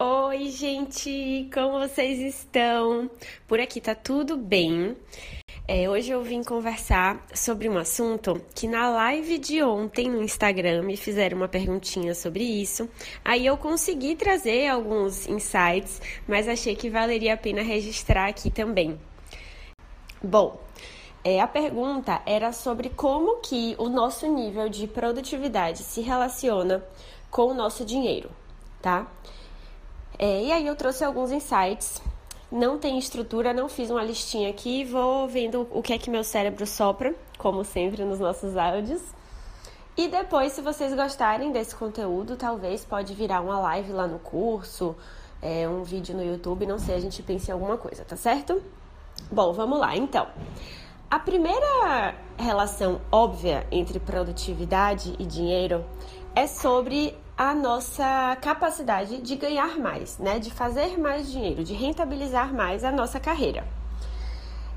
Oi, gente, como vocês estão? Por aqui tá tudo bem. É, hoje eu vim conversar sobre um assunto que na live de ontem no Instagram me fizeram uma perguntinha sobre isso. Aí eu consegui trazer alguns insights, mas achei que valeria a pena registrar aqui também. Bom, é, a pergunta era sobre como que o nosso nível de produtividade se relaciona com o nosso dinheiro, tá? É, e aí eu trouxe alguns insights. Não tem estrutura, não fiz uma listinha aqui. Vou vendo o que é que meu cérebro sopra, como sempre nos nossos áudios. E depois, se vocês gostarem desse conteúdo, talvez pode virar uma live lá no curso, é, um vídeo no YouTube, não sei, a gente pensa em alguma coisa, tá certo? Bom, vamos lá então. A primeira relação óbvia entre produtividade e dinheiro é sobre a nossa capacidade de ganhar mais, né? De fazer mais dinheiro, de rentabilizar mais a nossa carreira.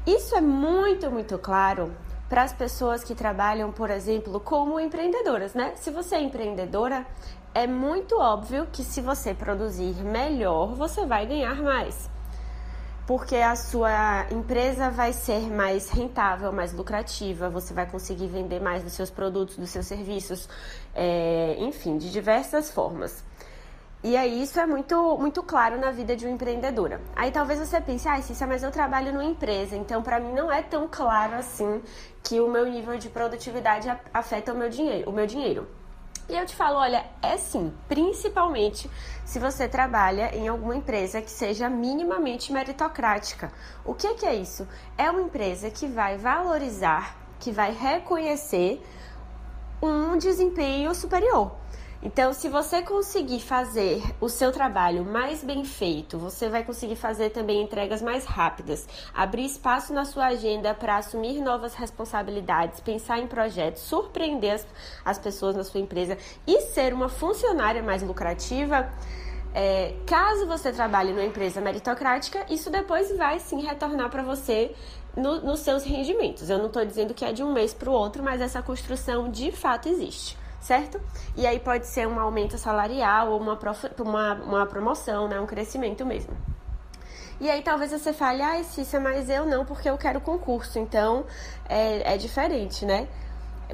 Isso é muito, muito claro para as pessoas que trabalham, por exemplo, como empreendedoras, né? Se você é empreendedora, é muito óbvio que se você produzir melhor, você vai ganhar mais porque a sua empresa vai ser mais rentável, mais lucrativa, você vai conseguir vender mais dos seus produtos, dos seus serviços, é, enfim, de diversas formas. E aí isso é muito, muito claro na vida de uma empreendedora. Aí talvez você pense, ah, Cícia, mas eu trabalho numa empresa, então para mim não é tão claro assim que o meu nível de produtividade afeta o meu dinheiro. O meu dinheiro. E eu te falo, olha, é sim, principalmente se você trabalha em alguma empresa que seja minimamente meritocrática. O que, que é isso? É uma empresa que vai valorizar, que vai reconhecer um desempenho superior. Então, se você conseguir fazer o seu trabalho mais bem feito, você vai conseguir fazer também entregas mais rápidas, abrir espaço na sua agenda para assumir novas responsabilidades, pensar em projetos, surpreender as, as pessoas na sua empresa e ser uma funcionária mais lucrativa. É, caso você trabalhe numa empresa meritocrática, isso depois vai sim retornar para você no, nos seus rendimentos. Eu não estou dizendo que é de um mês para o outro, mas essa construção de fato existe certo? E aí pode ser um aumento salarial ou uma, uma, uma promoção, né? Um crescimento mesmo. E aí talvez você fale, ah, Cícia, mas eu não, porque eu quero concurso. Então é, é diferente, né?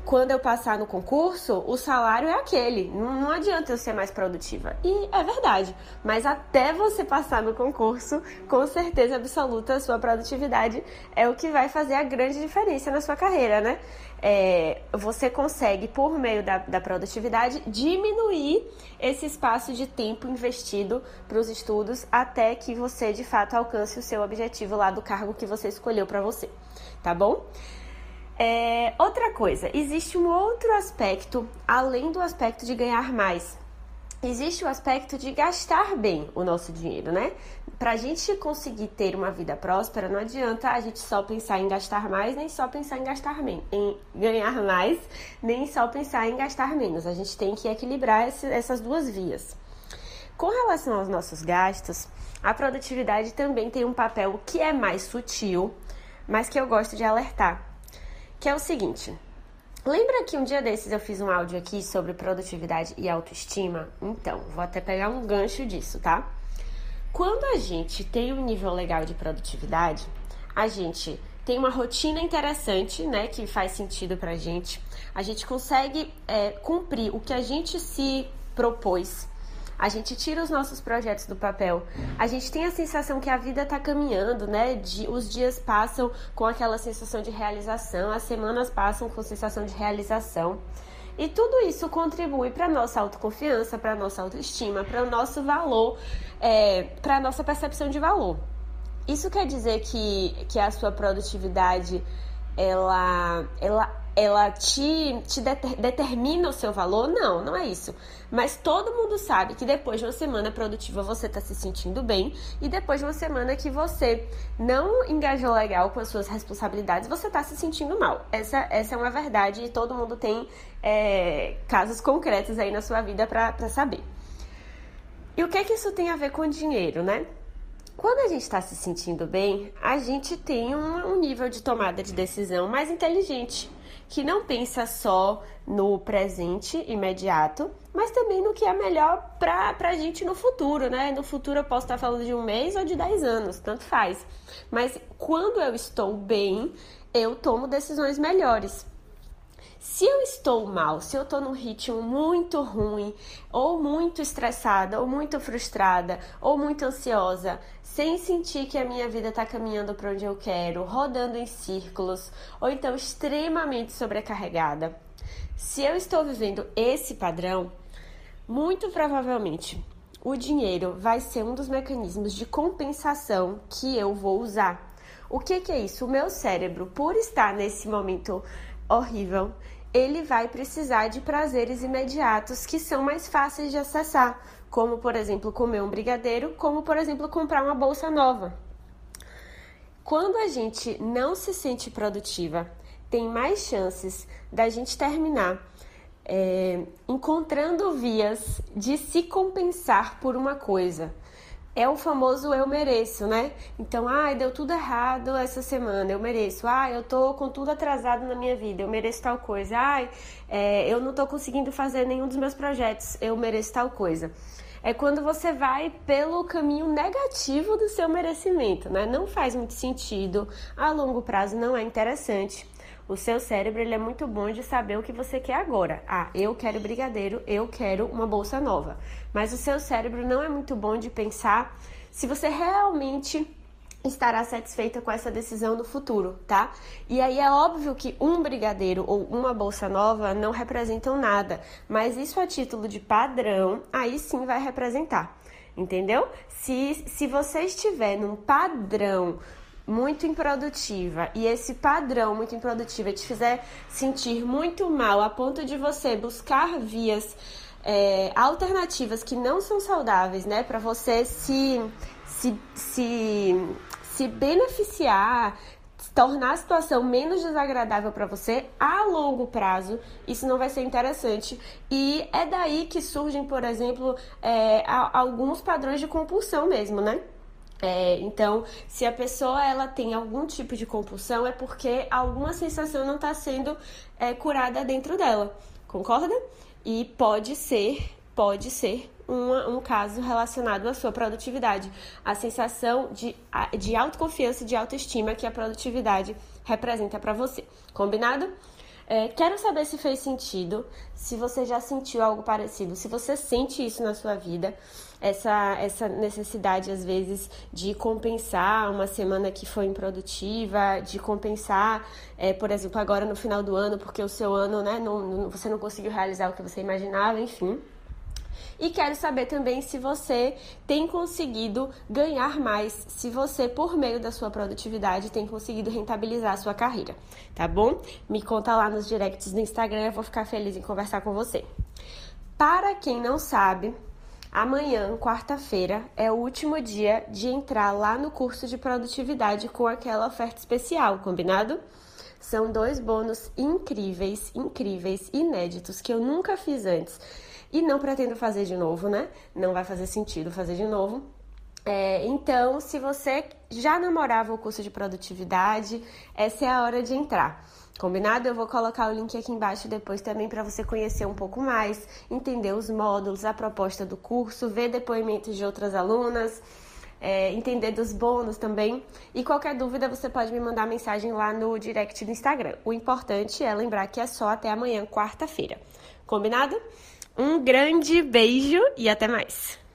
Quando eu passar no concurso, o salário é aquele. Não, não, adianta eu ser mais produtiva. E é verdade. Mas até você passar no concurso, com certeza absoluta, a sua produtividade é o que vai fazer a grande diferença na sua carreira, né? É, você consegue, por meio da, da produtividade, diminuir esse espaço de tempo investido para os estudos até que você de fato alcance o seu objetivo lá do cargo que você escolheu para você. Tá bom? É, outra coisa, existe um outro aspecto além do aspecto de ganhar mais. Existe o aspecto de gastar bem o nosso dinheiro, né? Para a gente conseguir ter uma vida próspera, não adianta a gente só pensar em gastar mais, nem só pensar em gastar menos, em ganhar mais, nem só pensar em gastar menos. A gente tem que equilibrar esse, essas duas vias. Com relação aos nossos gastos, a produtividade também tem um papel que é mais sutil, mas que eu gosto de alertar que é o seguinte. Lembra que um dia desses eu fiz um áudio aqui sobre produtividade e autoestima? Então, vou até pegar um gancho disso, tá? Quando a gente tem um nível legal de produtividade, a gente tem uma rotina interessante, né, que faz sentido pra gente. A gente consegue é, cumprir o que a gente se propôs a gente tira os nossos projetos do papel, a gente tem a sensação que a vida está caminhando, né? De, os dias passam com aquela sensação de realização, as semanas passam com sensação de realização. E tudo isso contribui para nossa autoconfiança, para nossa autoestima, para o nosso valor, é, para a nossa percepção de valor. Isso quer dizer que, que a sua produtividade ela, ela ela te, te determina o seu valor? Não, não é isso. Mas todo mundo sabe que depois de uma semana produtiva você está se sentindo bem e depois de uma semana que você não engajou legal com as suas responsabilidades, você está se sentindo mal. Essa, essa é uma verdade e todo mundo tem é, casos concretos aí na sua vida para saber. E o que é que isso tem a ver com dinheiro, né? Quando a gente está se sentindo bem, a gente tem um, um nível de tomada de decisão mais inteligente, que não pensa só no presente imediato, mas também no que é melhor para a gente no futuro, né? No futuro eu posso estar falando de um mês ou de 10 anos, tanto faz. Mas quando eu estou bem, eu tomo decisões melhores. Se eu estou mal, se eu estou num ritmo muito ruim, ou muito estressada, ou muito frustrada, ou muito ansiosa, sem sentir que a minha vida está caminhando para onde eu quero, rodando em círculos, ou então extremamente sobrecarregada, se eu estou vivendo esse padrão, muito provavelmente o dinheiro vai ser um dos mecanismos de compensação que eu vou usar. O que, que é isso? O meu cérebro, por estar nesse momento horrível, ele vai precisar de prazeres imediatos que são mais fáceis de acessar, como por exemplo comer um brigadeiro, como por exemplo comprar uma bolsa nova. Quando a gente não se sente produtiva, tem mais chances da gente terminar é, encontrando vias de se compensar por uma coisa é o famoso eu mereço, né? Então, ai, deu tudo errado essa semana, eu mereço. Ai, eu tô com tudo atrasado na minha vida, eu mereço tal coisa. Ai, é, eu não tô conseguindo fazer nenhum dos meus projetos, eu mereço tal coisa. É quando você vai pelo caminho negativo do seu merecimento, né? Não faz muito sentido, a longo prazo não é interessante. O seu cérebro ele é muito bom de saber o que você quer agora. Ah, eu quero brigadeiro, eu quero uma bolsa nova. Mas o seu cérebro não é muito bom de pensar se você realmente estará satisfeita com essa decisão no futuro, tá? E aí é óbvio que um brigadeiro ou uma bolsa nova não representam nada, mas isso a título de padrão, aí sim vai representar. Entendeu? Se, se você estiver num padrão muito improdutiva e esse padrão muito improdutiva te fizer sentir muito mal a ponto de você buscar vias é, alternativas que não são saudáveis, né, para você se, se, se, se beneficiar, tornar a situação menos desagradável para você a longo prazo, isso não vai ser interessante. E é daí que surgem, por exemplo, é, alguns padrões de compulsão mesmo, né? É, então, se a pessoa ela tem algum tipo de compulsão, é porque alguma sensação não está sendo é, curada dentro dela, concorda? E pode ser, pode ser um caso relacionado à sua produtividade, a sensação de, de autoconfiança de autoestima que a produtividade representa para você. Combinado? É, quero saber se fez sentido, se você já sentiu algo parecido, se você sente isso na sua vida, essa, essa necessidade, às vezes, de compensar uma semana que foi improdutiva, de compensar, é, por exemplo, agora no final do ano, porque o seu ano, né, não, não, você não conseguiu realizar o que você imaginava, enfim. E quero saber também se você tem conseguido ganhar mais, se você, por meio da sua produtividade, tem conseguido rentabilizar a sua carreira, tá bom? Me conta lá nos directs do Instagram, eu vou ficar feliz em conversar com você. Para quem não sabe, Amanhã, quarta-feira, é o último dia de entrar lá no curso de produtividade com aquela oferta especial, combinado? São dois bônus incríveis, incríveis, inéditos que eu nunca fiz antes e não pretendo fazer de novo, né? Não vai fazer sentido fazer de novo. É, então, se você já namorava o curso de produtividade, essa é a hora de entrar. Combinado? Eu vou colocar o link aqui embaixo depois também para você conhecer um pouco mais, entender os módulos, a proposta do curso, ver depoimentos de outras alunas, é, entender dos bônus também. E qualquer dúvida você pode me mandar mensagem lá no direct do Instagram. O importante é lembrar que é só até amanhã, quarta-feira. Combinado? Um grande beijo e até mais!